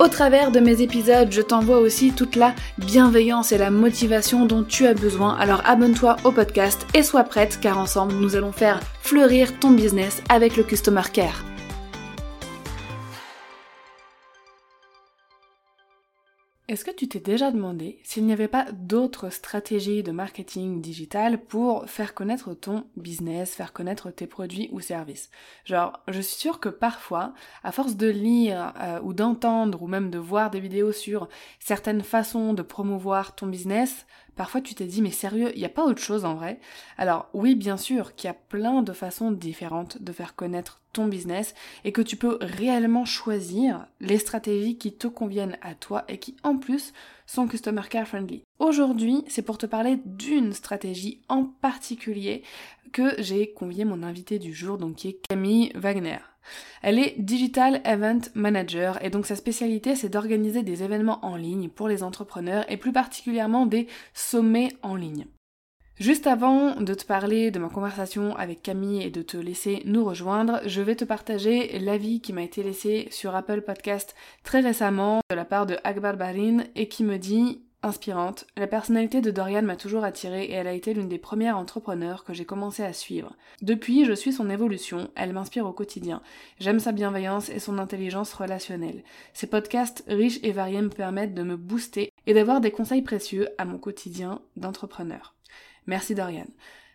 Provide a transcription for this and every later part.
Au travers de mes épisodes, je t'envoie aussi toute la bienveillance et la motivation dont tu as besoin. Alors abonne-toi au podcast et sois prête car ensemble nous allons faire fleurir ton business avec le Customer Care. Est-ce que tu t'es déjà demandé s'il n'y avait pas d'autres stratégies de marketing digital pour faire connaître ton business, faire connaître tes produits ou services? Genre, je suis sûre que parfois, à force de lire euh, ou d'entendre ou même de voir des vidéos sur certaines façons de promouvoir ton business, Parfois tu t'es dit mais sérieux, il n'y a pas autre chose en vrai? Alors oui bien sûr qu'il y a plein de façons différentes de faire connaître ton business et que tu peux réellement choisir les stratégies qui te conviennent à toi et qui en plus sont customer care friendly. Aujourd'hui c'est pour te parler d'une stratégie en particulier que j'ai convié mon invité du jour donc qui est Camille Wagner. Elle est Digital Event Manager et donc sa spécialité c'est d'organiser des événements en ligne pour les entrepreneurs et plus particulièrement des sommets en ligne. Juste avant de te parler de ma conversation avec Camille et de te laisser nous rejoindre, je vais te partager l'avis qui m'a été laissé sur Apple Podcast très récemment de la part de Akbar Barin et qui me dit Inspirante, la personnalité de Dorian m'a toujours attirée et elle a été l'une des premières entrepreneurs que j'ai commencé à suivre. Depuis, je suis son évolution, elle m'inspire au quotidien. J'aime sa bienveillance et son intelligence relationnelle. Ses podcasts riches et variés me permettent de me booster et d'avoir des conseils précieux à mon quotidien d'entrepreneur. Merci Dorian.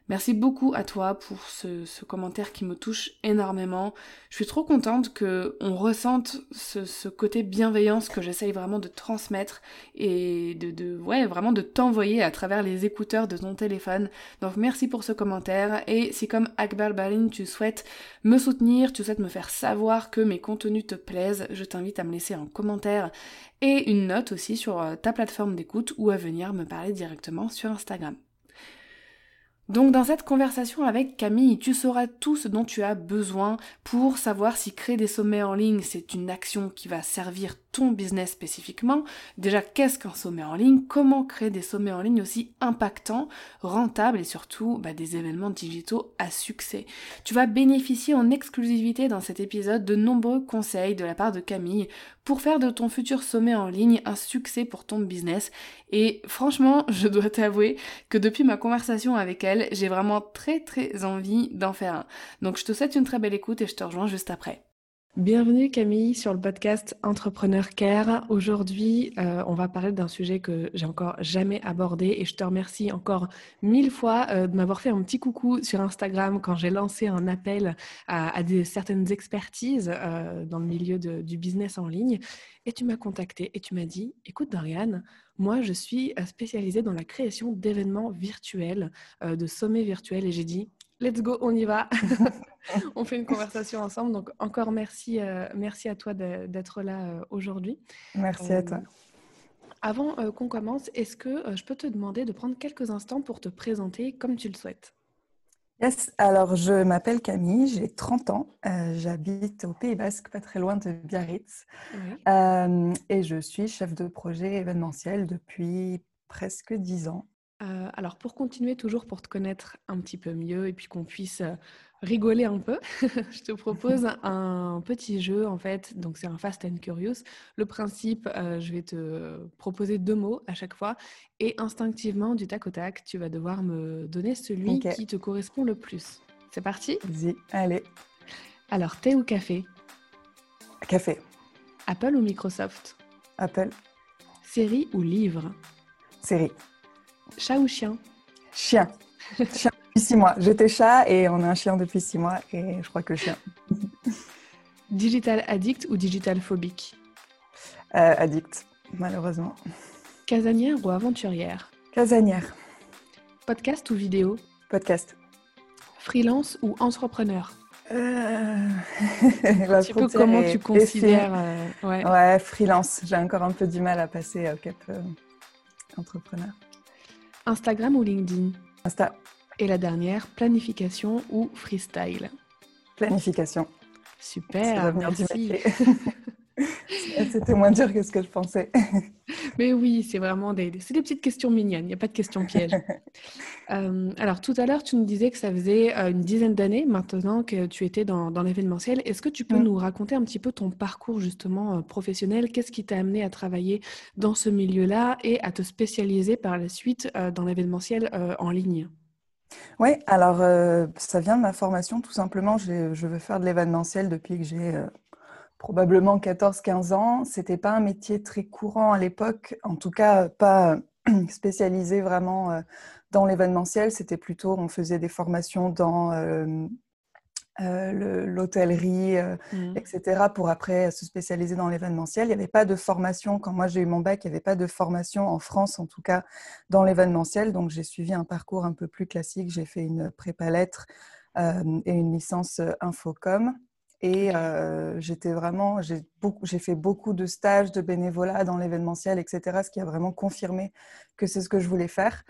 Merci beaucoup à toi pour ce, commentaire qui me touche énormément. Je suis trop contente que on ressente ce, côté bienveillance que j'essaye vraiment de transmettre et de, de ouais, vraiment de t'envoyer à travers les écouteurs de ton téléphone. Donc merci pour ce commentaire et si comme Akbar Balin tu souhaites me soutenir, tu souhaites me faire savoir que mes contenus te plaisent, je t'invite à me laisser un commentaire et une note aussi sur euh, ta plateforme d'écoute ou à venir me parler directement sur Instagram. Donc dans cette conversation avec Camille, tu sauras tout ce dont tu as besoin pour savoir si créer des sommets en ligne, c'est une action qui va servir ton business spécifiquement. Déjà, qu'est-ce qu'un sommet en ligne? Comment créer des sommets en ligne aussi impactants, rentables et surtout bah, des événements digitaux à succès? Tu vas bénéficier en exclusivité dans cet épisode de nombreux conseils de la part de Camille pour faire de ton futur sommet en ligne un succès pour ton business. Et franchement, je dois t'avouer que depuis ma conversation avec elle, j'ai vraiment très très envie d'en faire un. Donc je te souhaite une très belle écoute et je te rejoins juste après. Bienvenue Camille sur le podcast Entrepreneur Care. Aujourd'hui, euh, on va parler d'un sujet que j'ai encore jamais abordé et je te remercie encore mille fois euh, de m'avoir fait un petit coucou sur Instagram quand j'ai lancé un appel à, certaines expertises euh, dans le milieu du business en ligne. Et tu m'as contacté et tu m'as dit, écoute Dorian, moi je suis spécialisée dans la création d'événements virtuels, de sommets virtuels et j'ai dit, let's go, on y va. on fait une conversation ensemble. Donc encore merci, euh, merci à toi d'être là euh, aujourd'hui. Merci à euh, toi. Avant qu'on commence, est-ce que je peux te demander de prendre quelques instants pour te présenter comme tu le souhaites? Yes, alors je m'appelle Camille, j'ai 30 ans, j'habite au Pays Basque, pas très loin de Biarritz, et je suis chef de projet événementiel depuis presque 10 ans. Euh, alors pour continuer toujours pour te connaître un petit peu mieux et puis qu'on puisse euh, rigoler un peu, je te propose un petit jeu en fait. Donc c'est un Fast and Curious. Le principe, euh, je vais te proposer deux mots à chaque fois et instinctivement du tac au tac, tu vas devoir me donner celui qui te correspond le plus. C'est parti? Vas-y, allez. Alors thé ou café? Café. Apple ou Microsoft? Apple. Série ou livre? Série. Chat ou chien? Chien. Chien depuis six mois. J'étais chat et on a un chien depuis six mois et je crois que chien. Digital addict ou digital phobique? Addict, malheureusement. Casanière ou aventurière? Casanière. Podcast ou vidéo? Podcast. Freelance ou entrepreneur? Euh... Un petit peu comment tu considères euh, ouais. freelance. J'ai encore un peu du mal à passer au cap euh, entrepreneur. Instagram ou LinkedIn Insta. Et la dernière, planification ou freestyle Planification. Super, merci. C'était moins dur que ce que je pensais. Mais oui, c'est vraiment des, des petites questions mignonnes, il n'y a pas de questions pièges. Euh, alors, tout à l'heure, tu nous disais que ça faisait euh, une dizaine d'années maintenant que tu étais dans, dans l'événementiel. Est-ce que tu peux mm. nous raconter un petit peu ton parcours justement euh, professionnel? Qu'est-ce qui t'a amené à travailler dans ce milieu-là et à te spécialiser par la suite dans l'événementiel en ligne? Oui, alors ça vient de ma formation tout simplement. Je veux faire de l'événementiel depuis que j'ai probablement 14-15 ans. C'était pas un métier très courant à l'époque, en tout cas pas spécialisé vraiment euh, dans l'événementiel. C'était plutôt, on faisait des formations dans euh, euh, l'hôtellerie, mmh. etc., pour après se spécialiser dans l'événementiel. Il n'y avait pas de formation, quand moi j'ai eu mon bac, il n'y avait pas de formation en France, en tout cas dans l'événementiel. Donc j'ai suivi un parcours un peu plus classique. J'ai fait une prépa lettres et une licence infocom. Et euh, j'étais vraiment, j'ai fait beaucoup de stages, de bénévolat dans l'événementiel, etc., ce qui a vraiment confirmé que c'est ce que je voulais faire.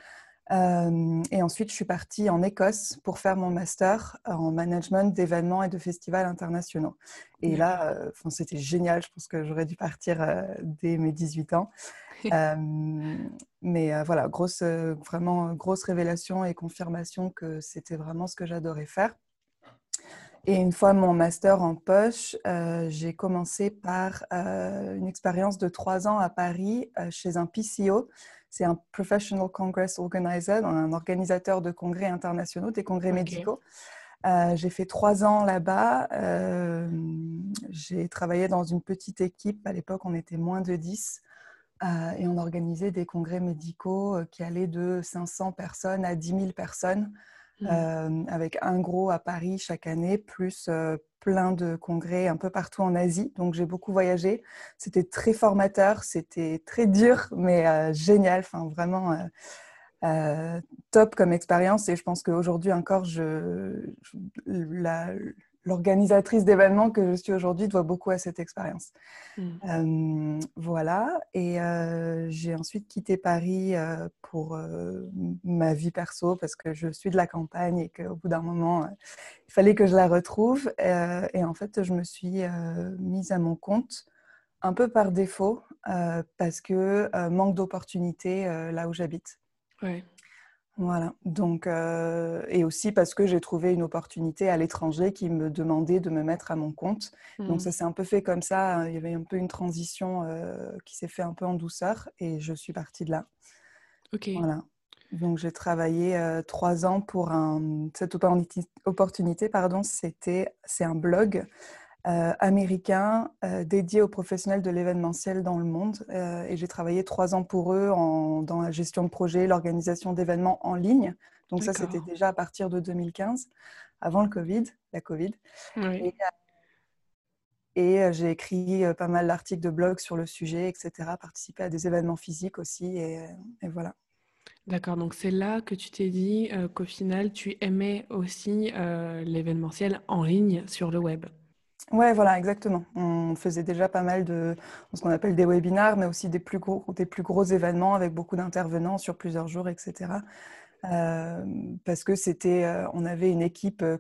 Euh, et ensuite, je suis partie en Écosse pour faire mon master en management d'événements et de festivals internationaux. Et là, euh, c'était génial. Je pense que j'aurais dû partir dès mes 18 ans. mais voilà, grosse, vraiment grosse révélation et confirmation que c'était vraiment ce que j'adorais faire. Et une fois mon master en poche, euh, j'ai commencé par euh, une expérience de trois ans à Paris euh, chez un PCO. C'est un Professional Congress Organizer, un organisateur de congrès internationaux, des congrès médicaux. j'ai fait trois ans là-bas. j'ai travaillé dans une petite équipe. À l'époque, on était moins de 10. et on organisait des congrès médicaux qui allaient de 500 personnes à 10 000 personnes. Mmh. Euh, avec un gros à Paris chaque année, plus euh, plein de congrès un peu partout en Asie. Donc j'ai beaucoup voyagé. C'était très formateur, c'était très dur, mais euh, génial. Enfin, vraiment top comme expérience. Et je pense qu'aujourd'hui encore, je, l'organisatrice d'événements que je suis aujourd'hui doit beaucoup à cette expérience. Hmm. Euh, voilà. Et euh, j'ai ensuite quitté Paris euh, pour ma vie perso parce que je suis de la campagne et qu'au bout d'un moment, il fallait que je la retrouve. et en fait, je me suis mise à mon compte un peu par défaut parce que manque d'opportunités là où j'habite. Ouais. Voilà, donc, euh, et aussi parce que j'ai trouvé une opportunité à l'étranger qui me demandait de me mettre à mon compte. Donc mmh. ça s'est un peu fait comme ça, hein. il y avait un peu une transition euh, qui s'est fait un peu en douceur et je suis partie de là. Ok. Voilà. Donc j'ai travaillé euh, trois ans pour un, cette opportunité, pardon, c'était, c'est un blog euh, américain euh, dédié aux professionnels de l'événementiel dans le monde. Euh, et j'ai travaillé trois ans pour eux dans la gestion de projets, l'organisation d'événements en ligne. Donc ça, c'était déjà à partir de 2015, avant le Covid, la Covid. Et, j'ai écrit pas mal d'articles de blog sur le sujet, etc. Participé à des événements physiques aussi. Et, et voilà. D'accord, donc c'est là que tu t'es dit qu'au final, tu aimais aussi l'événementiel en ligne sur le web. Ouais, voilà, exactement. On faisait déjà pas mal de ce qu'on appelle des webinars, mais aussi des plus gros, des plus gros événements avec beaucoup d'intervenants sur plusieurs jours, etc. Euh, parce que c'était, euh, on avait une équipe euh,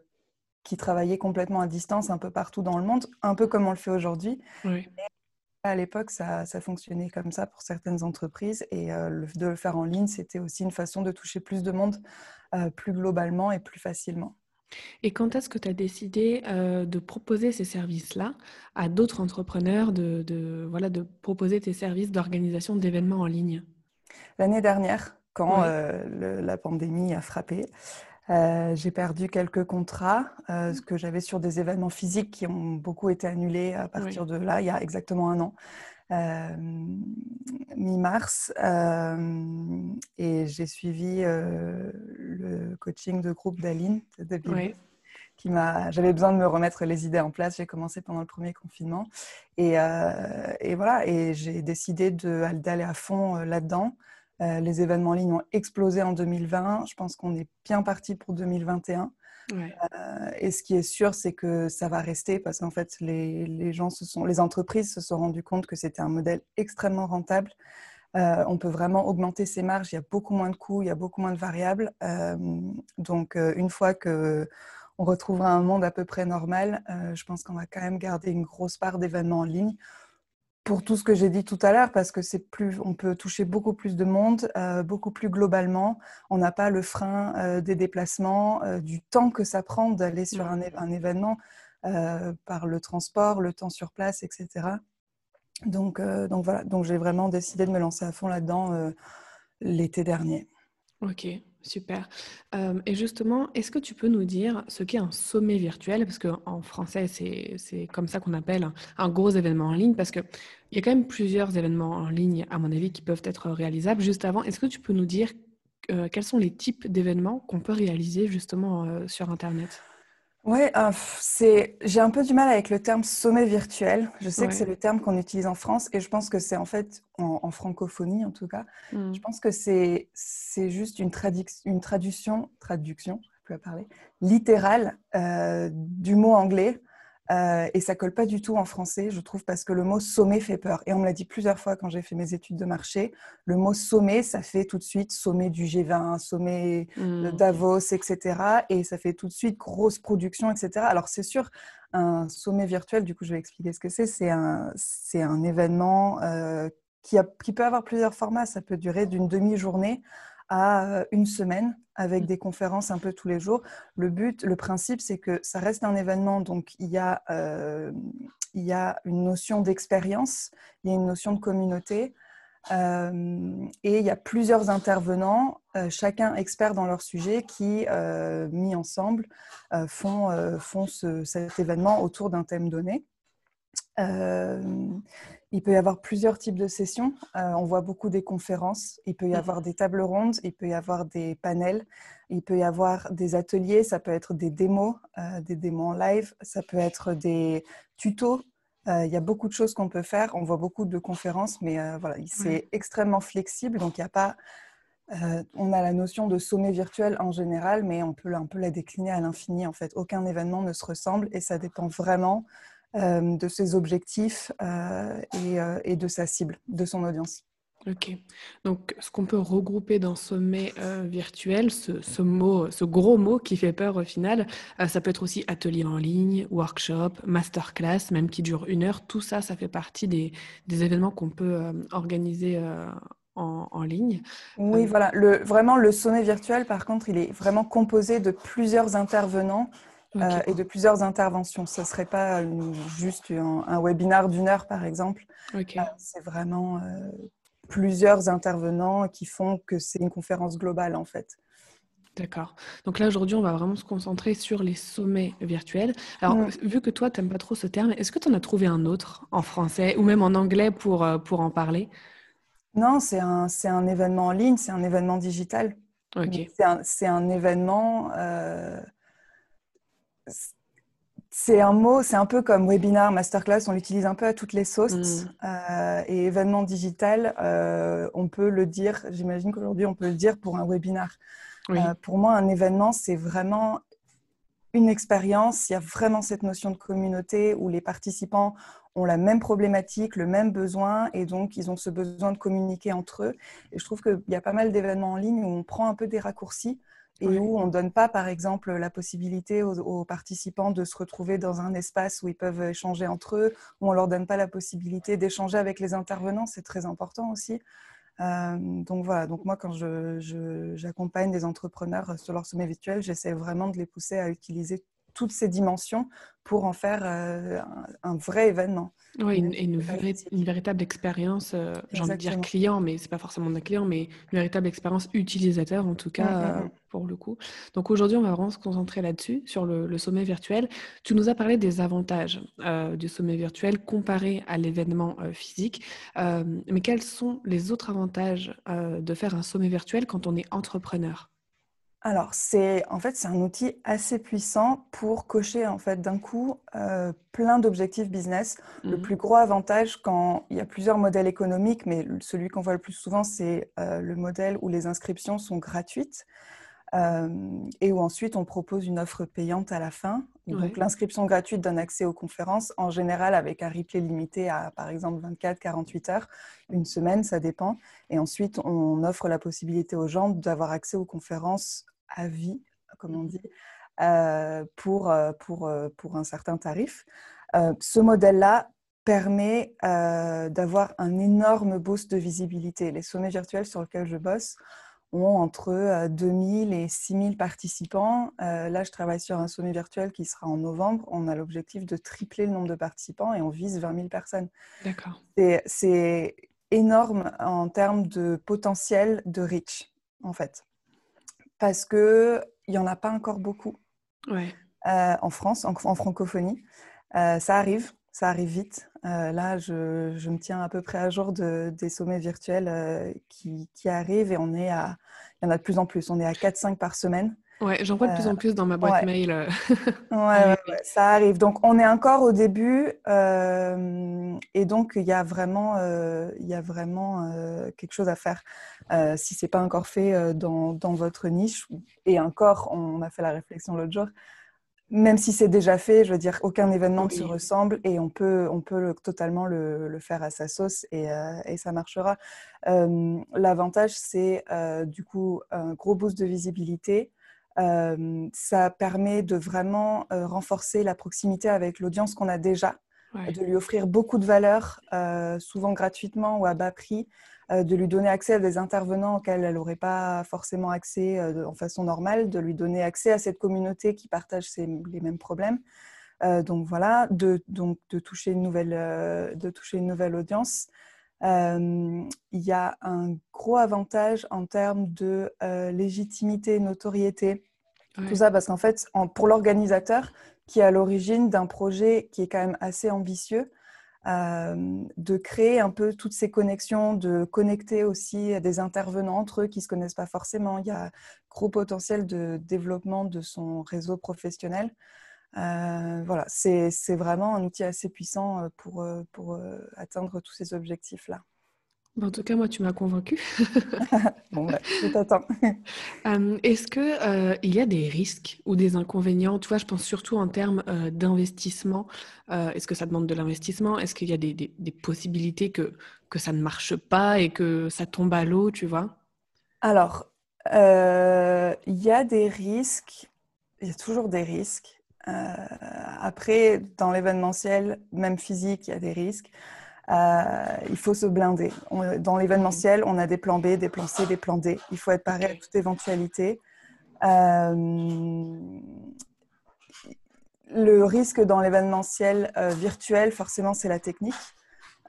qui travaillait complètement à distance un peu partout dans le monde, un peu comme on le fait aujourd'hui. À l'époque, ça, ça, fonctionnait comme ça pour certaines entreprises et de le faire en ligne, c'était aussi une façon de toucher plus de monde plus globalement et plus facilement. Et quand est-ce que tu as décidé euh, de proposer ces services-là à d'autres entrepreneurs, de, voilà, de proposer tes services d'organisation d'événements en ligne? L'année dernière, quand euh, la pandémie a frappé, euh, j'ai perdu quelques contrats que j'avais sur des événements physiques qui ont beaucoup été annulés à partir de là, il y a exactement un an. Euh, mi-mars euh, et j'ai suivi euh, le coaching de groupe d'Aline qui m'a. J'avais besoin de me remettre les idées en place. J'ai commencé pendant le premier confinement. Et, et voilà, et j'ai décidé d'aller à fond là-dedans. les événements en ligne ont explosé en 2020. Je pense qu'on est bien parti pour 2021. Euh, et ce qui est sûr, c'est que ça va rester parce qu'en fait, les, les, gens se sont, les entreprises se sont rendues compte que c'était un modèle extrêmement rentable. Euh, on peut vraiment augmenter ses marges. Il y a beaucoup moins de coûts, il y a beaucoup moins de variables. Euh, donc, une fois que on retrouvera un monde à peu près normal, je pense qu'on va quand même garder une grosse part d'événements en ligne pour tout ce que j'ai dit tout à l'heure, parce que c'est plus, on peut toucher beaucoup plus de monde, euh, beaucoup plus globalement. On n'a pas le frein euh, des déplacements, euh, du temps que ça prend d'aller sur un, un événement par le transport, le temps sur place, etc. Donc, donc voilà, donc j'ai vraiment décidé de me lancer à fond là-dedans l'été dernier. Ok, super. Euh, et justement, est-ce que tu peux nous dire ce qu'est un sommet virtuel? Parce qu'en français, c'est comme ça qu'on appelle un, gros événement en ligne, parce qu'il y a quand même plusieurs événements en ligne, à mon avis, qui peuvent être réalisables. Juste avant, est-ce que tu peux nous dire euh, quels sont les types d'événements qu'on peut réaliser justement euh, sur Internet? Oui, euh, c'est. J'ai un peu du mal avec le terme sommet virtuel. Je sais que c'est le terme qu'on utilise en France et je pense que c'est en fait en, francophonie en tout cas. Hmm. Je pense que c'est c'est juste une, une traduction traduction, je peux parler littérale euh, du mot anglais euh, et ça colle pas du tout en français, je trouve, parce que le mot sommet fait peur. Et on me l'a dit plusieurs fois quand j'ai fait mes études de marché. Le mot sommet, ça fait tout de suite sommet du G20, sommet de mmh. Davos, etc. Et ça fait tout de suite grosse production, etc. Alors c'est sûr, un sommet virtuel, du coup, je vais expliquer ce que c'est. C'est un, c'est un événement euh, qui, a, qui peut avoir plusieurs formats. Ça peut durer d'une demi-journée à euh, une semaine avec mmh. des conférences un peu tous les jours. Le but, le principe, c'est que ça reste un événement, donc il y a, euh, il y a une notion d'expérience, il y a une notion de communauté. Euh, et il y a plusieurs intervenants, chacun expert dans leur sujet, qui, mis ensemble, font, font cet événement autour d'un thème donné. Il peut y avoir plusieurs types de sessions. Euh, on voit beaucoup des conférences. Il peut y mm. avoir des tables rondes. Il peut y avoir des panels. Il peut y avoir des ateliers. Ça peut être des démos, euh, des démos en live. Ça peut être des tutos. Euh, il y a beaucoup de choses qu'on peut faire. On voit beaucoup de conférences, mais voilà, c'est extrêmement flexible. Donc, il a pas. on a la notion de sommet virtuel en général, mais on peut un peu la décliner à l'infini. En fait, aucun événement ne se ressemble et ça dépend vraiment euh, de ses objectifs euh, euh, et, de sa cible, de son audience. Ok. Donc, ce qu'on peut regrouper dans sommet virtuel, ce, mot, ce gros mot qui fait peur au final, ça peut être aussi atelier en ligne, workshop, masterclass, même qui dure une heure. Tout ça, ça fait partie des, événements qu'on peut organiser en, ligne. Oui, voilà. Le, vraiment, le sommet virtuel, par contre, il est vraiment composé de plusieurs intervenants euh, et de plusieurs interventions. Ce ne serait pas juste un, un webinaire d'une heure, par exemple. Euh, c'est vraiment euh, plusieurs intervenants qui font que c'est une conférence globale, en fait. D'accord. Donc là, aujourd'hui, on va vraiment se concentrer sur les sommets virtuels. Alors, mm. vu que toi, tu n'aimes pas trop ce terme, est-ce que tu en as trouvé un autre en français ou même en anglais pour, pour en parler? Non, c'est un, un, événement en ligne, c'est un événement digital. C'est un, un, événement c'est un mot, c'est un peu comme webinar, masterclass, on l'utilise un peu à toutes les sauces. Mm. Euh, et événement digital, euh, on peut le dire, j'imagine qu'aujourd'hui on peut le dire pour un webinar. Euh, pour moi, un événement, c'est vraiment une expérience. Il y a vraiment cette notion de communauté où les participants ont la même problématique, le même besoin, et donc ils ont ce besoin de communiquer entre eux. Et je trouve qu'il y a pas mal d'événements en ligne où on prend un peu des raccourcis et où on ne donne pas, par exemple, la possibilité aux, participants de se retrouver dans un espace où ils peuvent échanger entre eux, où on ne leur donne pas la possibilité d'échanger avec les intervenants, c'est très important aussi. Euh, donc voilà, donc moi quand j'accompagne des entrepreneurs sur leur sommet virtuel, j'essaie vraiment de les pousser à utiliser toutes ces dimensions pour en faire euh, un, vrai événement. Oui, une, une, une véritable expérience, euh, j'ai envie de dire client, mais c'est pas forcément un client, mais une véritable expérience utilisateur en tout cas mm, mm, euh, mm. pour le coup. Donc aujourd'hui, on va vraiment se concentrer là-dessus, sur le, sommet virtuel. Tu nous as parlé des avantages du sommet virtuel comparé à l'événement physique, mais quels sont les autres avantages de faire un sommet virtuel quand on est entrepreneur? Alors, c'est en fait c'est un outil assez puissant pour cocher en fait d'un coup euh, plein d'objectifs business. Le Mmh plus gros avantage quand il y a plusieurs modèles économiques, mais celui qu'on voit le plus souvent, c'est euh, le modèle où les inscriptions sont gratuites euh, et où ensuite on propose une offre payante à la fin. Donc Ouais. l'inscription gratuite donne accès aux conférences, en général avec un replay limité à par exemple 24-48 heures, une semaine, ça dépend. Et ensuite on offre la possibilité aux gens d'avoir accès aux conférences à vie, comme on dit, euh, pour, euh, pour, euh, pour un certain tarif. Euh, ce modèle-là permet euh, d'avoir un énorme boost de visibilité. Les sommets virtuels sur lesquels je bosse ont entre euh, 2000 et 6000 participants. Euh, là, je travaille sur un sommet virtuel qui sera en novembre. On a l'objectif de tripler le nombre de participants et on vise 20 000 personnes. D'accord. C'est- C'est énorme en termes de potentiel de reach, en fait. Parce qu'il n'y en a pas encore beaucoup Ouais. euh, en France, en, en francophonie. Euh, ça arrive, ça arrive vite. Euh, là, je, je me tiens à peu près à jour de, des sommets virtuels euh, qui, qui arrivent et on est à, il y en a de plus en plus. On est à 4-5 par semaine. Ouais, j'en vois de plus Euh, en plus dans ma boîte ouais. mail. euh, Ouais, ça arrive. Donc, on est encore au début euh, et donc il y a vraiment, euh, il y a vraiment euh, quelque chose à faire. Euh, si c'est pas encore fait euh, dans, dans votre niche, et encore, on a fait la réflexion l'autre jour, même si c'est déjà fait, je veux dire, aucun événement ne se ressemble et on peut, on peut le- totalement le, le faire à sa sauce et, euh, et ça marchera. Euh, L'avantage, c'est euh, du coup un gros boost de visibilité. Ça permet de vraiment euh, renforcer la proximité avec l'audience qu'on a déjà, Ouais. de lui offrir beaucoup de valeur, souvent gratuitement ou à bas prix, de lui donner accès à des intervenants auxquels elle n'aurait pas forcément accès euh, de- en façon normale, de lui donner accès à cette communauté qui partage ses- les mêmes problèmes. Euh, donc voilà, de, donc, de, toucher une nouvelle, euh, de toucher une nouvelle audience. Euh, Il y a un gros avantage en termes de euh, légitimité, notoriété, Ouais. tout ça parce qu'en fait, en- pour l'organisateur qui est à l'origine d'un projet qui est quand même assez ambitieux, euh, de créer un peu toutes ces connexions, de connecter aussi des intervenants entre eux qui ne se connaissent pas forcément. Il y a gros potentiel de développement de son réseau professionnel. Euh, voilà, c'est vraiment un outil assez puissant euh, pour, pour atteindre tous ces objectifs-là. Bon, en tout cas, moi, tu m'as convaincue. Bon, bah, je t'attends. Euh, est-ce que euh, il y a des risques ou des inconvénients? Tu vois, je pense surtout en termes euh, d'investissement. Est-ce que ça demande de l'investissement? Est-ce qu'il y a des, des- des possibilités que, que ça ne marche pas et que ça tombe à l'eau, tu vois? Alors, il y a des risques, il y a toujours des risques. Après, dans l'événementiel, même physique, il y a des risques. Euh, il faut se blinder. On- dans l'événementiel, on a des plans B, des plans C, des plans D. Il faut être paré à toute éventualité. Euh, le risque dans l'événementiel euh, virtuel, forcément, c'est la technique.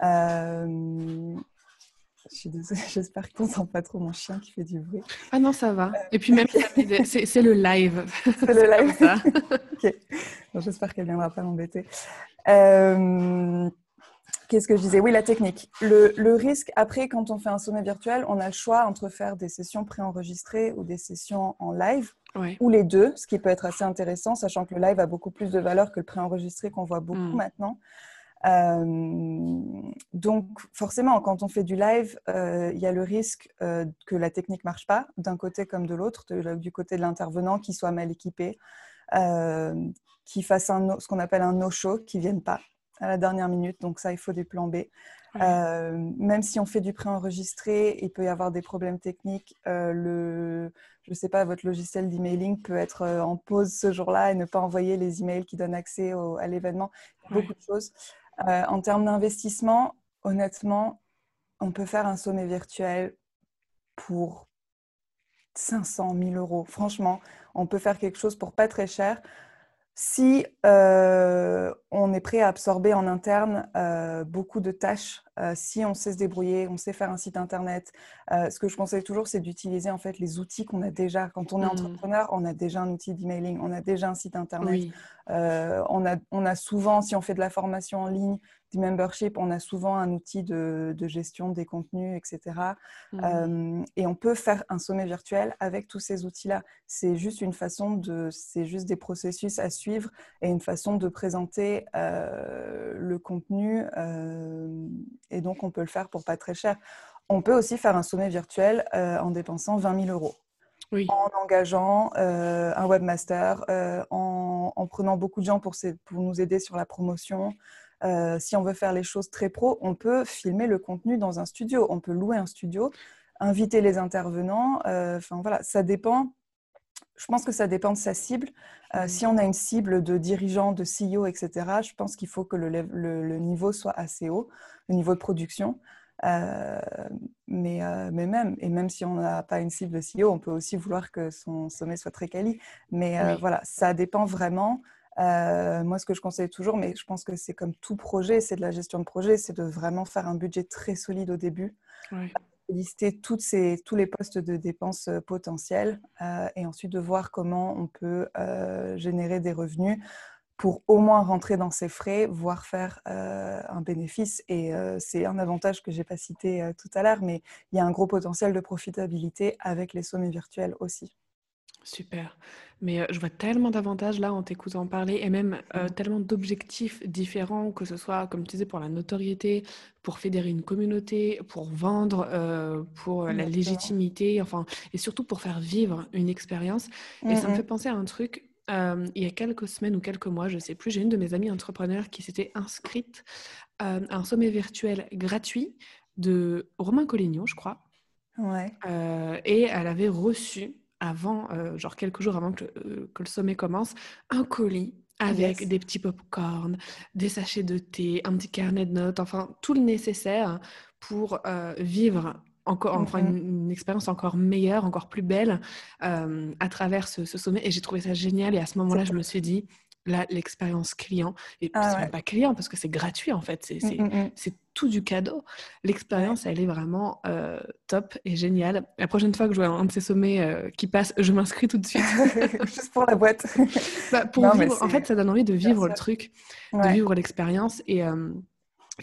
Je suis désolée, j'espère qu'on n'entend pas trop mon chien qui fait du bruit. Ah non, ça va. Et puis même, c'est le live. C'est le live. comme ça. Ok. Bon, J'espère qu'elle ne viendra pas m'embêter. Euh, Qu'est-ce que je disais? Oui, la technique. Le, le risque, après, quand on fait un sommet virtuel, on a le choix entre faire des sessions préenregistrées ou des sessions en live, Ouais. ou les deux, ce qui peut être assez intéressant, sachant que le live a beaucoup plus de valeur que le préenregistré qu'on voit beaucoup Mm. maintenant. Euh, donc, forcément, quand on fait du live, euh, il y a le risque euh, que la technique marche pas, d'un côté comme de l'autre, du côté de l'intervenant, qui soit mal équipé, qui fasse un, ce qu'on appelle un no-show, qui ne vienne pas à la dernière minute. Donc ça, il faut des plans B. Ouais. Euh, même si on fait du préenregistré, il peut y avoir des problèmes techniques. Euh, le, je ne sais pas, votre logiciel d'emailing peut être euh, en pause ce jour-là et ne pas envoyer les emails qui donnent accès au- à l'événement. Ouais. Beaucoup de choses. Euh, en termes d'investissement, honnêtement, on peut faire un sommet virtuel pour 500 000 euros. Franchement, on peut faire quelque chose pour pas très cher. Si euh, on est prêt à absorber en interne euh, beaucoup de tâches, euh, si on sait se débrouiller, on sait faire un site internet, euh, ce que je conseille toujours, c'est d'utiliser en fait les outils qu'on a déjà. Quand on est Mm. entrepreneur, on a déjà un outil d'emailing, on a déjà un site internet, Oui. on, a, on a souvent, si on fait de la formation en ligne, du membership, on a souvent un outil de, gestion des contenus, etc. Mmh. Euh, et on peut faire un sommet virtuel avec tous ces outils-là. C'est juste une façon de, c'est juste des processus à suivre et une façon de présenter euh, le contenu. Euh, et donc, on peut le faire pour pas très cher. On peut aussi faire un sommet virtuel en dépensant 20 000 euros. Oui. en engageant un webmaster, en, en, prenant beaucoup de gens pour, pour, nous aider sur la promotion, euh, si on veut faire les choses très pro, on peut filmer le contenu dans un studio, on peut louer un studio, inviter les intervenants. Euh, enfin voilà, ça dépend. Je pense que ça dépend de sa cible. Euh, si on a une cible de dirigeants, de CEO, etc., je pense qu'il faut que le, niveau soit assez haut, le niveau de production. mais, même, et même si on n'a pas une cible de CEO, on peut aussi vouloir que son sommet soit très quali. Mais voilà, ça dépend vraiment euh, moi, ce que je conseille toujours, mais je pense que c'est comme tout projet, c'est de la gestion de projet, c'est de vraiment faire un budget très solide au début, lister toutes ces, tous les postes de dépenses euh, potentiels euh, et ensuite de voir comment on peut générer des revenus pour au moins rentrer dans ses frais, voire faire un bénéfice. Et c'est un avantage que je n'ai pas cité tout à l'heure, mais il y a un gros potentiel de profitabilité avec les sommets virtuels aussi. Super. Mais je vois tellement d'avantages là en t'écoutant parler et même mmh. tellement d'objectifs différents, que ce soit, comme tu disais, pour la notoriété, pour fédérer une communauté, pour vendre, pour la légitimité, enfin, et surtout pour faire vivre une expérience. Et ça me mmh fait penser à un truc. il y a quelques semaines ou quelques mois, je ne sais plus, j'ai une de mes amies entrepreneurs qui s'était inscrite à un sommet virtuel gratuit de Romain Collignon, je crois. Ouais. et elle avait reçu avant, euh, genre quelques jours avant euh, que, le sommet commence, un colis avec des petits pop-corn, des sachets de thé, un petit carnet de notes, enfin tout le nécessaire pour euh, vivre encore, enfin, mm-hmm. une, expérience encore meilleure, encore plus belle à travers ce, ce, sommet. Et j'ai trouvé ça génial. Et à ce moment-là, je me suis dit, l'expérience client, et ah même pas client parce que c'est gratuit en fait, c'est mmh, mmh, mmh. tout du cadeau. L'expérience, elle est vraiment euh, top et géniale. La prochaine fois que je vois un de ces sommets euh, qui passe, je m'inscris tout de suite. Juste pour la boîte. Bah, pour en fait, ça donne envie de vivre le truc, de vivre l'expérience. Et, euh,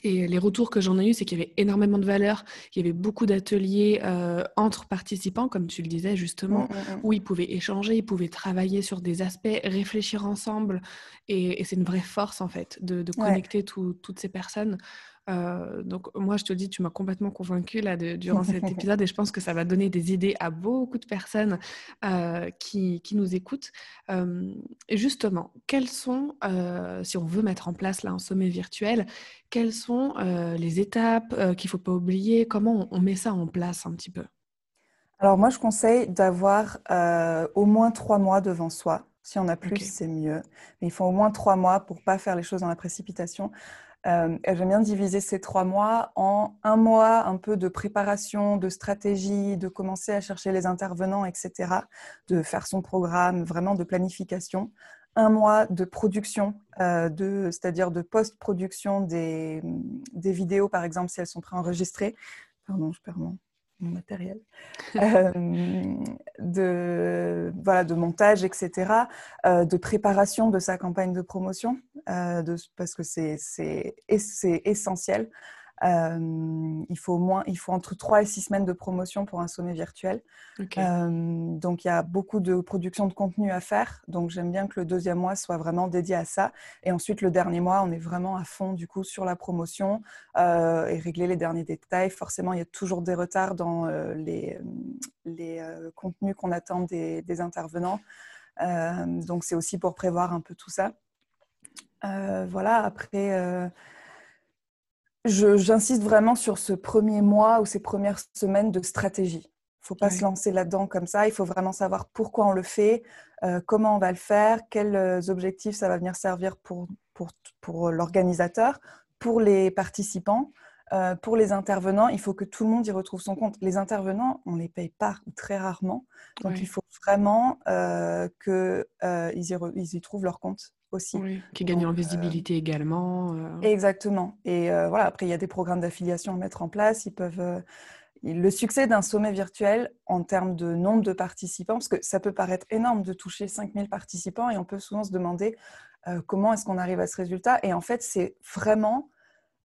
et les retours que j'en ai eu, c'est qu'il y avait énormément de valeur, il y avait beaucoup d'ateliers euh, entre participants, comme tu le disais justement, mmh, mmh, mmh. où ils pouvaient échanger, ils pouvaient travailler sur des aspects, réfléchir ensemble. Et, c'est une vraie force, en fait, de, connecter toutes ces personnes. Euh, donc moi, je te dis, tu m'as complètement convaincue là, durant cet épisode et je pense que ça va donner des idées à beaucoup de personnes euh, qui, qui, nous écoutent. et justement, quelles sont, si on veut mettre en place là, un sommet virtuel, quelles sont les étapes qu'il ne faut pas oublier? Comment on, met ça en place un petit peu? Alors moi, je conseille d'avoir au moins trois mois devant soi. Si on a plus, c'est mieux. Mais il faut au moins trois mois pour pas faire les choses dans la précipitation. Euh, J'aime bien diviser ces trois mois en un mois un peu de préparation, de stratégie, de commencer à chercher les intervenants, etc., de faire son programme, vraiment de planification. Un mois de production, euh, de, c'est-à-dire de post-production des, vidéos, par exemple, si elles sont préenregistrées. Pardon, je perds mon, matériel, euh, de, voilà, de montage, etc., euh, de préparation de sa campagne de promotion, euh, de, parce que c'est essentiel. Euh, il, faut au moins, il faut entre 3 et 6 semaines de promotion pour un sommet virtuel. Euh, donc, il y a beaucoup de production de contenu à faire. Donc, j'aime bien que le deuxième mois soit vraiment dédié à ça. Et ensuite, le dernier mois, on est vraiment à fond du coup sur la promotion euh, et régler les derniers détails. Forcément, il y a toujours des retards dans les, les contenus qu'on attend des, des intervenants. donc, c'est aussi pour prévoir un peu tout ça. voilà, après J'insiste vraiment sur ce premier mois ou ces premières semaines de stratégie. Il ne faut pas se lancer là-dedans comme ça. Il faut vraiment savoir pourquoi on le fait, euh, comment on va le faire, quels euh, objectifs ça va venir servir pour, pour, pour l'organisateur, pour les participants, euh, pour les intervenants. Il faut que tout le monde y retrouve son compte. Les intervenants, on ne les paye pas très rarement. Donc, il faut vraiment qu'ils y, ils y trouvent leur compte aussi. qui gagne en visibilité également. Euh. Exactement. Et euh, voilà, après, il y a des programmes d'affiliation à mettre en place. Ils peuvent. Euh, le succès d'un sommet virtuel en termes de nombre de participants, parce que ça peut paraître énorme de toucher 5000 participants et on peut souvent se demander comment est-ce qu'on arrive à ce résultat Et en fait, c'est vraiment,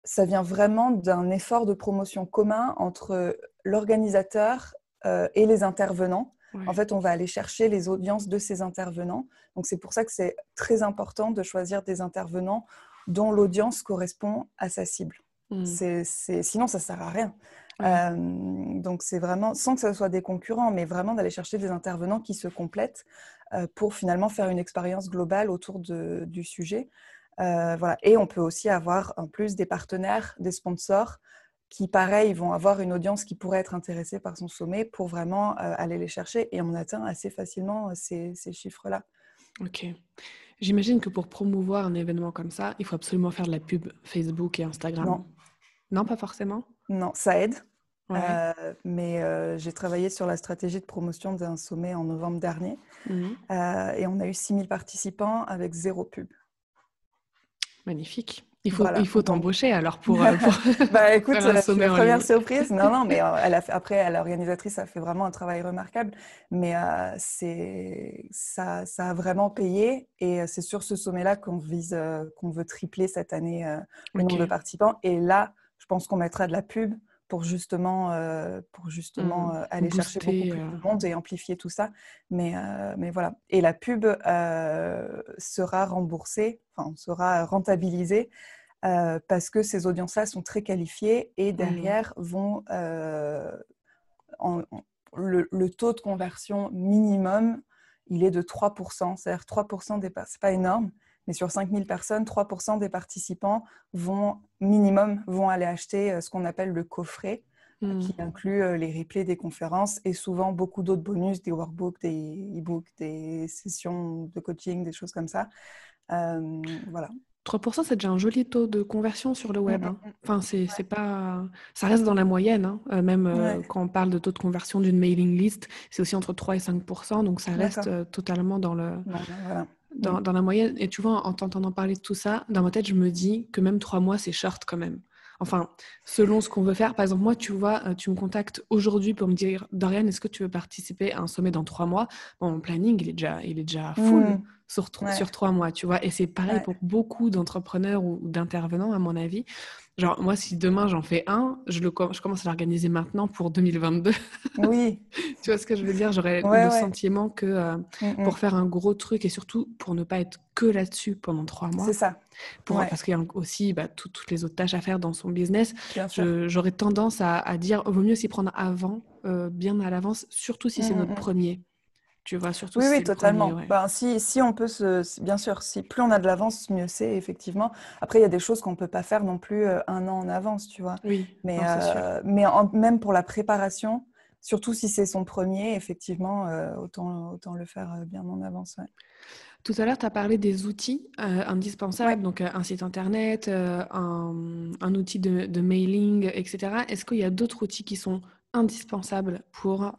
ça vient vraiment d'un effort de promotion commun entre l'organisateur et les intervenants. En fait, on va aller chercher les audiences de ces intervenants. Donc, c'est pour ça que c'est très important de choisir des intervenants dont l'audience correspond à sa cible. Mmh. Sinon, ça ne sert à rien. donc, c'est vraiment, sans que ce soit des concurrents, mais vraiment d'aller chercher des intervenants qui se complètent pour finalement faire une expérience globale autour du sujet. voilà. Et on peut aussi avoir en plus des partenaires, des sponsors qui, pareil, vont avoir une audience qui pourrait être intéressée par son sommet pour vraiment aller les chercher. Et on atteint assez facilement ces, ces chiffres-là. Ok. J'imagine que pour promouvoir un événement comme ça, il faut absolument faire de la pub Facebook et Instagram. Non. Non, pas forcément? Non, ça aide. Euh, mais euh, j'ai travaillé sur la stratégie de promotion d'un sommet en novembre dernier. Mmh. Euh, et on a eu 6000 participants avec zéro pub. Magnifique. Il faut, il faut t'embaucher alors pour, bah, écoute, c'est la première surprise. Non, non, mais elle a après, l'organisatrice a fait vraiment un travail remarquable. Mais c'est ça, ça a vraiment payé. Et c'est sur ce sommet-là qu'on vise, qu'on veut tripler cette année le nombre de participants. Et là, je pense qu'on mettra de la pub pour justement, pour justement mmh. aller chercher beaucoup plus de monde et amplifier tout ça. Mais, mais voilà. Et la pub sera remboursée, enfin, sera rentabilisée parce que ces audiences-là sont très qualifiées et mmh. derrière vont le, taux de conversion minimum, il est de 3%. C'est-à-dire 3% des c'est pas énorme, mais sur 5000 personnes, 3% des participants vont, minimum, vont aller acheter euh, ce qu'on appelle le coffret, euh, hmm. qui inclut euh, les replays des conférences et souvent beaucoup d'autres bonus, des workbooks, des e-books, des sessions de coaching, des choses comme ça. voilà. 3%, c'est déjà un joli taux de conversion sur le web. Hein. Enfin, c'est, pas... ça reste dans la moyenne. Hein. même quand on parle de taux de conversion d'une mailing list, c'est aussi entre 3 et 5%. Donc, ça reste totalement dans le, voilà. Mm. Dans, la moyenne. Et tu vois, en t'entendant parler de tout ça, dans ma tête, je me dis que même trois mois, c'est short quand même. Enfin, selon ce qu'on veut faire. Par exemple, moi, tu vois, euh, tu me contactes aujourd'hui pour me dire, Dorian, est-ce que tu veux participer à un sommet dans trois mois? Bon, Mon planning, il est déjà, il est déjà full. Mm. Sur, sur, trois mois, tu vois. Et c'est pareil pour beaucoup d'entrepreneurs ou d'intervenants, à mon avis. Genre, moi, si demain j'en fais un, je, le, je commence à l'organiser maintenant pour 2022. Oui. tu vois ce que je veux dire? J'aurais le sentiment que euh, mm, mm. pour faire un gros truc et surtout pour ne pas être que là-dessus pendant trois mois. C'est ça. Pour, Parce qu'il y a aussi bah, toutes les autres tâches à faire dans son business. J'aurais tendance à, dire, il vaut mieux s'y prendre avant, euh, bien à l'avance, surtout si c'est mm, notre premier. Tu vois, surtout oui, oui, totalement. Ben, si, si on peut se, bien sûr, si plus on a de l'avance, mieux c'est effectivement. Après, il y a des choses qu'on ne peut pas faire non plus euh, un an en avance, tu vois. Oui. Mais, euh, mais même pour la préparation, surtout si c'est son premier, effectivement, euh, autant, autant le faire bien en avance. Tout à l'heure, tu as parlé des outils indispensables, donc un site internet, un, un, outil de, de mailing, etc. Est-ce qu'il y a d'autres outils qui sont indispensables pour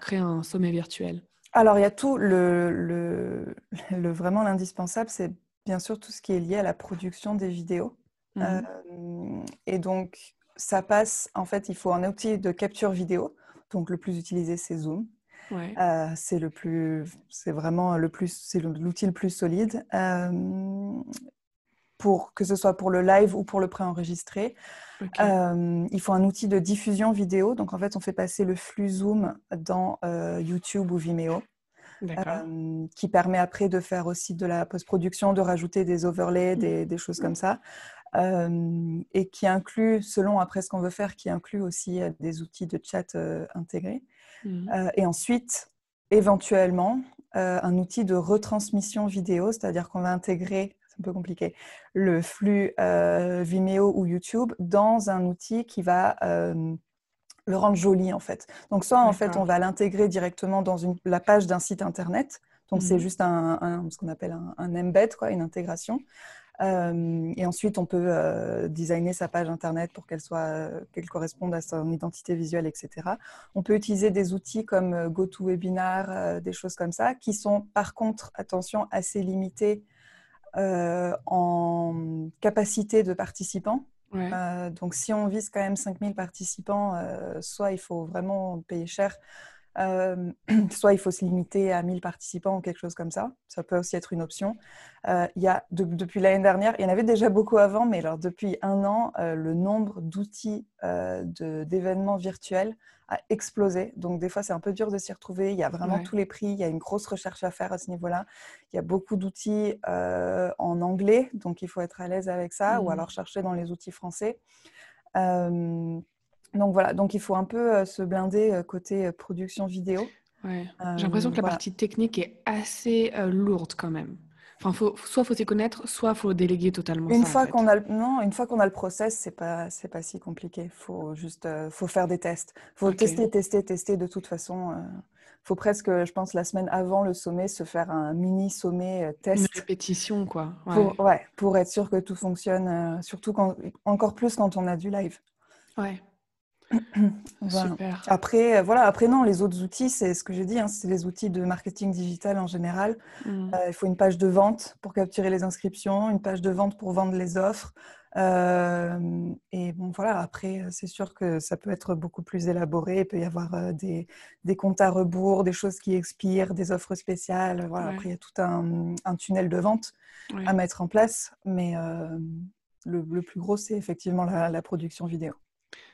créer un sommet virtuel? Alors, il y a tout. Le, le, vraiment l'indispensable, c'est bien sûr tout ce qui est lié à la production des vidéos. Mmh euh, et donc, ça passe, en fait, il faut un outil de capture vidéo. Donc, le plus utilisé, c'est Zoom. Euh, c'est le plus, c'est vraiment le plus, c'est l'outil le plus solide. Euh, pour que ce soit pour le live ou pour le préenregistré. Euh, il faut un outil de diffusion vidéo. Donc, en fait, on fait passer le flux Zoom dans euh, YouTube ou Vimeo. Euh, qui permet après de faire aussi de la post-production, de rajouter des overlays, des, des choses comme ça. et qui inclut, selon après ce qu'on veut faire, qui inclut aussi des outils de chat intégrés. Mmh. et ensuite, éventuellement, un outil de retransmission vidéo, c'est-à-dire qu'on va intégrer c'est un peu compliqué, le flux euh, Vimeo ou YouTube dans un outil qui va euh, le rendre joli en fait. Donc soit en fait on va l'intégrer directement dans une, la page d'un site internet, donc c'est mmh. juste un, ce qu'on appelle un, embed, quoi, une intégration. Euh, et ensuite, on peut designer sa page internet pour qu'elle soit, qu'elle corresponde à son identité visuelle, etc. On peut utiliser des outils comme GoToWebinar, des choses comme ça, qui sont par contre, attention, assez limités euh, en capacité de participants. Euh, donc, si on vise quand même 5000 participants, euh, soit il faut vraiment payer cher, soit il faut se limiter à 1000 participants ou quelque chose comme ça. Ça peut aussi être une option. il y a, depuis l'année dernière, il y en avait déjà beaucoup avant, mais alors depuis un an, le nombre d'outils d'événements virtuels a explosé. Donc des fois, c'est un peu dur de s'y retrouver. Il y a vraiment tous les prix. Il y a une grosse recherche à faire à ce niveau-là. Il y a beaucoup d'outils en anglais, donc il faut être à l'aise avec ça, ou mmh. alors chercher dans les outils français. Donc voilà, donc il faut un peu se blinder côté production vidéo. J'ai l'impression que la partie technique est assez lourde quand même. Enfin, faut, soit faut s'y connaître, soit faut déléguer totalement. Une ça, fois qu'on a, non, une fois qu'on a le process, c'est pas, c'est pas si compliqué. Faut juste, faut faire des tests. Faut tester, tester, tester. De toute façon, faut presque, je pense, la semaine avant le sommet, se faire un mini sommet test. Une répétition, quoi. Ouais. Pour, ouais, pour être sûr que tout fonctionne. surtout quand, encore plus quand on a du live. Ouais. Super. Après, euh, voilà, après, non, les autres outils, c'est ce que j'ai dit, hein, c'est les outils de marketing digital en général. Mm. Euh, il faut une page de vente pour capturer les inscriptions, une page de vente pour vendre les offres. Euh, et bon, voilà, après, c'est sûr que ça peut être beaucoup plus élaboré. Il peut y avoir des, des, comptes à rebours, des choses qui expirent, des offres spéciales. Voilà, Après, il y a tout un, un tunnel de vente à mettre en place. Mais le, le, plus gros, c'est effectivement la production vidéo.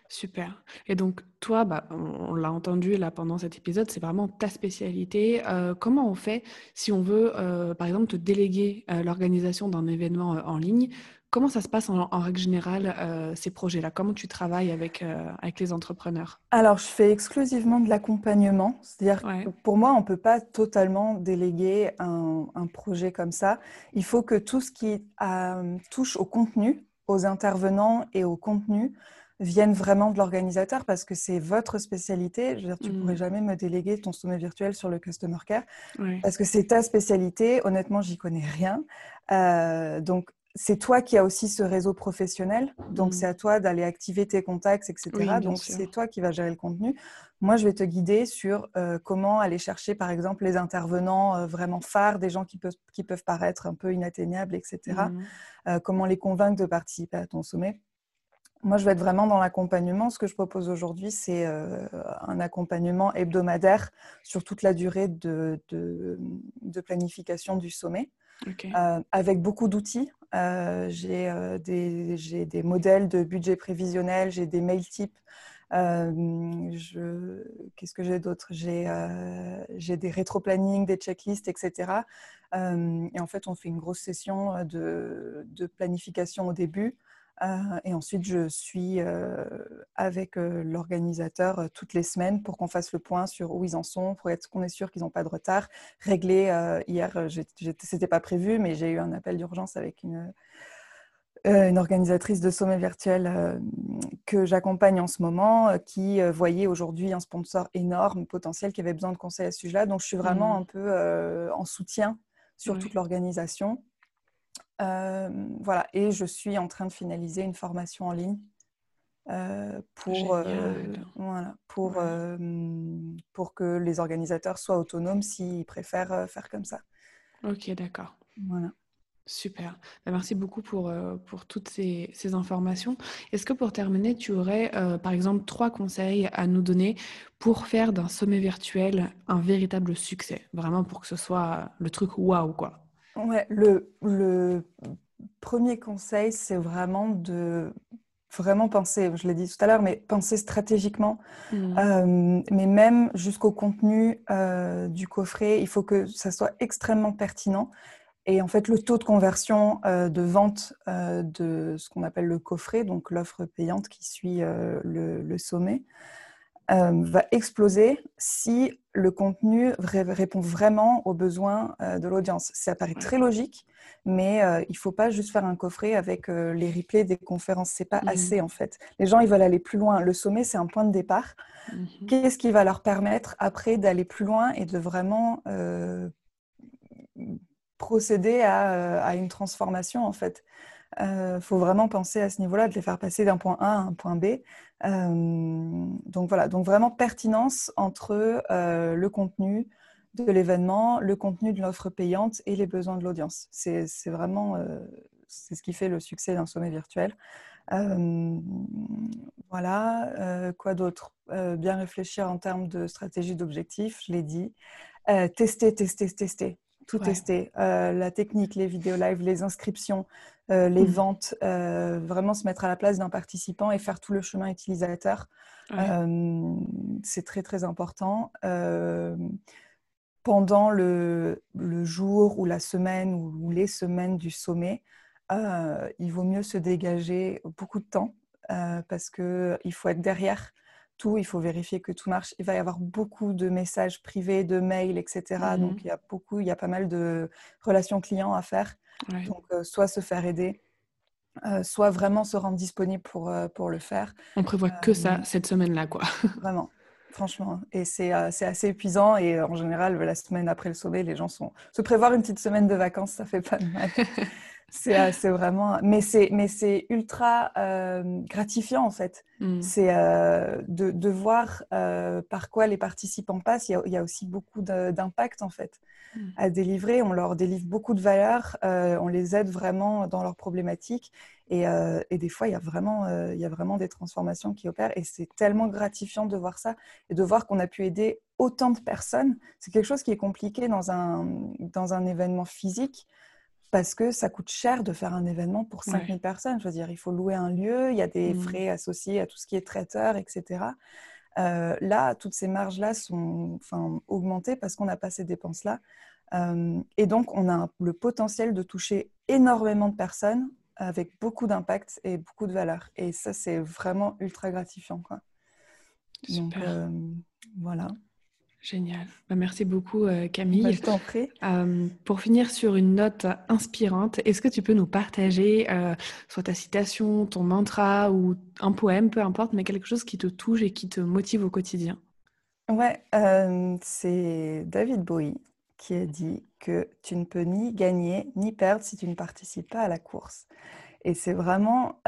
Super. Et donc, toi, bah, on, l'a entendu là pendant cet épisode, c'est vraiment ta spécialité. Euh, comment on fait si on veut, euh, par exemple, te déléguer euh, l'organisation d'un événement en ligne? Comment ça se passe en, règle générale, ces projets-là? Comment tu travailles avec, avec les entrepreneurs? Alors, je fais exclusivement de l'accompagnement. C'est-à-dire que pour moi, on ne peut pas totalement déléguer un, un, projet comme ça. Il faut que tout ce qui touche au contenu, aux intervenants et au contenu, viennent vraiment de l'organisateur parce que c'est votre spécialité. Je veux dire, tu ne pourrais mmh. jamais me déléguer ton sommet virtuel sur le customer care parce que c'est ta spécialité. Honnêtement, j'y connais rien. Euh, donc, c'est toi qui as aussi ce réseau professionnel. Donc, c'est mmh. à toi d'aller activer tes contacts, etc. donc, c'est toi qui vas gérer le contenu. Moi, je vais te guider sur euh, comment aller chercher, par exemple, les intervenants euh, vraiment phares, des gens qui peuvent, qui peuvent paraître un peu inatteignables, etc. Mmh. comment les convaincre de participer à ton sommet. Moi, je vais être vraiment dans l'accompagnement. Ce que je propose aujourd'hui, c'est euh, un accompagnement hebdomadaire sur toute la durée de, de, planification du sommet, euh, avec beaucoup d'outils. Euh, j'ai des, des, modèles de budget prévisionnel, j'ai des mail types. Qu'est-ce que j'ai d'autre? J'ai des rétro-planning, des checklists, etc. et en fait, on fait une grosse session de, de planification au début et ensuite, je suis euh, avec euh, l'organisateur toutes les semaines pour qu'on fasse le point sur où ils en sont, pour être qu'on est sûr qu'ils n'ont pas de retard. Régler, hier, c'était pas prévu, mais j'ai eu un appel d'urgence avec une, une organisatrice de sommet virtuel que j'accompagne en ce moment, qui voyait aujourd'hui un sponsor énorme, potentiel, qui avait besoin de conseils à ce sujet-là. Donc, je suis vraiment mmh. un peu en soutien sur toute l'organisation. Euh, voilà, et je suis en train de finaliser une formation en ligne euh, pour, euh, voilà, pour, pour que les organisateurs soient autonomes s'ils préfèrent faire comme ça. Ok, d'accord. Voilà. Super. Bah, merci beaucoup pour, pour toutes ces, ces informations. Est-ce que pour terminer, tu aurais, par exemple, trois conseils à nous donner pour faire d'un sommet virtuel un véritable succès? Vraiment pour que ce soit le truc waouh, quoi. Ouais, le, le premier conseil, c'est vraiment de vraiment penser, je l'ai dit tout à l'heure, mais penser stratégiquement, mmh. euh, mais même jusqu'au contenu euh, du coffret, il faut que ça soit extrêmement pertinent. Et en fait, le taux de conversion euh, de vente de ce qu'on appelle le coffret, donc l'offre payante qui suit le, le, sommet, euh, va exploser si le contenu répond vraiment aux besoins euh, de l'audience. Ça paraît très logique, mais euh, il ne faut pas juste faire un coffret avec les replays des conférences. C'est pas mmh. assez en fait. Les gens ils veulent aller plus loin. Le sommet c'est un point de départ. Mmh Qu'est-ce qui va leur permettre après d'aller plus loin et de vraiment procéder à, à, une transformation en fait? Il euh, faut vraiment penser à ce niveau-là, de les faire passer d'un point A à un point B. Euh, donc voilà, donc vraiment pertinence entre euh, le contenu de l'événement, le contenu de l'offre payante et les besoins de l'audience. C'est vraiment c'est ce qui fait le succès d'un sommet virtuel. voilà, quoi d'autre? Bien réfléchir en termes de stratégie d'objectif, je l'ai dit. tester, tester, tester tout tester. la technique, les vidéos live, les inscriptions, les mmh. ventes, vraiment se mettre à la place d'un participant et faire tout le chemin utilisateur. c'est très très important. pendant le, jour ou la semaine ou, les semaines du sommet, il vaut mieux se dégager beaucoup de temps parce qu'il faut être derrière tout, il faut vérifier que tout marche. Il va y avoir beaucoup de messages privés, de mails, etc. Mmh Donc, il y a beaucoup, il y a pas mal de relations clients à faire. Donc, euh, soit se faire aider, euh, soit vraiment se rendre disponible pour, euh, pour le faire. On prévoit que ça cette semaine-là, quoi. vraiment, franchement. Et c'est assez épuisant. Et en général, la semaine après le sommet, les gens sont... Se prévoir une petite semaine de vacances, ça fait pas de mal. Euh, c'est vraiment, mais c'est mais c'est ultra euh, gratifiant en fait. Mmh. C'est euh, de, de, voir par quoi les participants passent. Il y a, il y a aussi beaucoup d'impact en fait mmh. à délivrer. On leur délivre beaucoup de valeur. on les aide vraiment dans leurs problématiques. Et, et des fois, il y a vraiment il y a vraiment des transformations qui opèrent. Et c'est tellement gratifiant de voir ça et de voir qu'on a pu aider autant de personnes. C'est quelque chose qui est compliqué dans un dans un événement physique parce que ça coûte cher de faire un événement pour 5000 personnes. Je veux dire, il faut louer un lieu, il y a des mmh. frais associés à tout ce qui est traiteur, etc. Euh, là, toutes ces marges-là sont augmentées parce qu'on n'a pas ces dépenses-là. Euh, et donc, on a le potentiel de toucher énormément de personnes avec beaucoup d'impact et beaucoup de valeur. Et ça, c'est vraiment ultra gratifiant. Quoi. Donc, euh, voilà. Génial. Bah, merci beaucoup euh, Camille. Bah, je t'en prie. Euh, pour finir sur une note inspirante, est-ce que tu peux nous partager euh, soit ta citation, ton mantra ou un poème, peu importe, mais quelque chose qui te touche et qui te motive au quotidien? Ouais, c'est David Bowie qui a dit que tu ne peux ni gagner ni perdre si tu ne participes pas à la course. Et c'est vraiment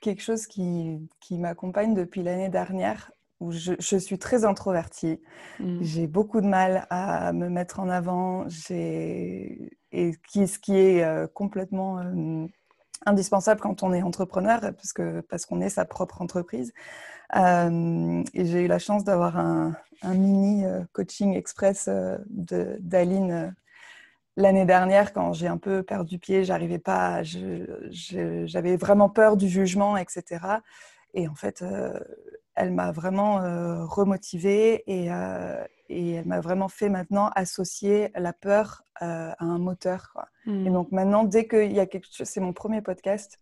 quelque chose qui, qui m'accompagne depuis l'année dernière où je, suis très introvertie. Mmh. J'ai beaucoup de mal à me mettre en avant. Et qui, ce qui est euh, complètement euh, indispensable quand on est entrepreneur, parce qu'on parce qu'on est sa propre entreprise. Euh, et j'ai eu la chance d'avoir un, mini coaching express d'Aline l'année dernière quand j'ai un peu perdu pied. J'arrivais pas, j'avais vraiment peur du jugement, etc. Et en fait, elle m'a vraiment euh, remotivée euh, et, elle m'a vraiment fait maintenant associer la peur euh, à un moteur. Et hmm. donc maintenant, dès qu'il y a quelque chose, c'est mon premier podcast.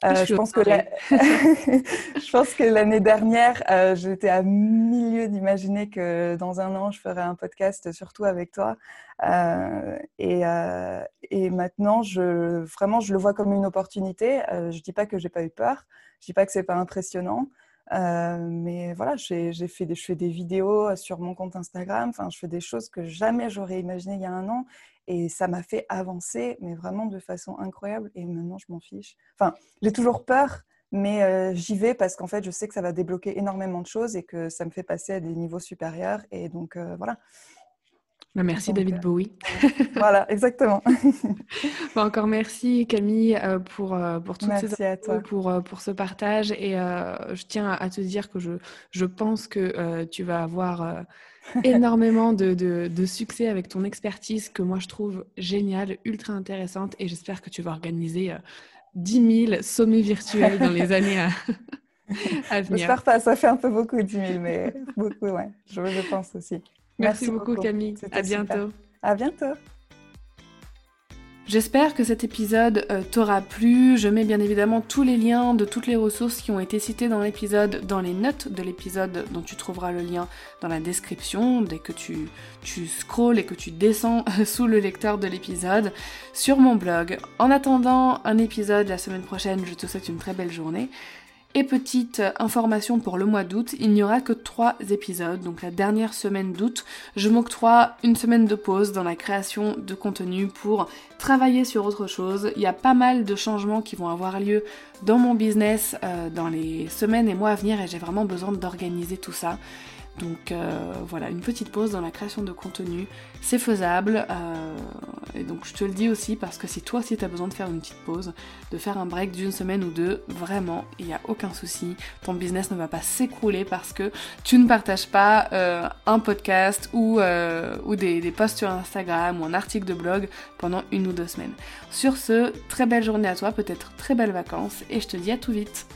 Ah, je, pense que je pense que l'année dernière, j'étais à milieu d'imaginer que dans un an, je ferais un podcast surtout avec toi. et, et, maintenant, je, vraiment, je le vois comme une opportunité. je ne dis pas que j'ai pas eu peur. Je dis pas que c'est pas impressionnant. Euh, mais voilà, j'ai fait des, je fais des vidéos sur mon compte Instagram. Enfin, je fais des choses que jamais j'aurais imaginé il y a un an. Et ça m'a fait avancer, mais vraiment de façon incroyable. Et maintenant, je m'en fiche. Enfin, j'ai toujours peur, mais euh, j'y vais parce qu'en fait, je sais que ça va débloquer énormément de choses et que ça me fait passer à des niveaux supérieurs. Et donc, euh, voilà. Bah, merci David euh, Bowie. voilà, exactement. Bah, encore merci Camille euh, pour, euh, pour toutes merci ces Pour, pour ce partage. Et je tiens à te dire que je, je pense que tu vas avoir énormément de, de, succès avec ton expertise que moi je trouve géniale, ultra intéressante. Et j'espère que tu vas organiser 10 000 sommets virtuels dans les années à, à venir. J'espère pas, ça fait un peu beaucoup 10 000, mais beaucoup, ouais. Je, je pense aussi. Merci, beaucoup, Camille. À bientôt. À bientôt. J'espère que cet épisode euh, t'aura plu. Je mets bien évidemment tous les liens de toutes les ressources qui ont été citées dans l'épisode, dans les notes de l'épisode dont tu trouveras le lien dans la description dès que tu, tu scrolles et que tu descends sous le lecteur de l'épisode sur mon blog. En attendant un épisode la semaine prochaine, je te souhaite une très belle journée. Et petite information pour le mois d'août, il n'y aura que trois épisodes, donc la dernière semaine d'août, je m'octroie une semaine de pause dans la création de contenu pour travailler sur autre chose. Il y a pas mal de changements qui vont avoir lieu dans mon business euh, dans les semaines et mois à venir et j'ai vraiment besoin d'organiser tout ça. Donc euh, voilà, une petite pause dans la création de contenu, c'est faisable. Euh, et donc je te le dis aussi parce que si toi aussi tu as besoin de faire une petite pause, de faire un break d'une semaine ou deux, vraiment, il n'y a aucun souci. Ton business ne va pas s'écrouler parce que tu ne partages pas euh, un podcast ou, ou des, des posts sur Instagram ou un article de blog pendant une ou deux semaines. Sur ce, très belle journée à toi, peut-être très belles vacances et je te dis à tout vite.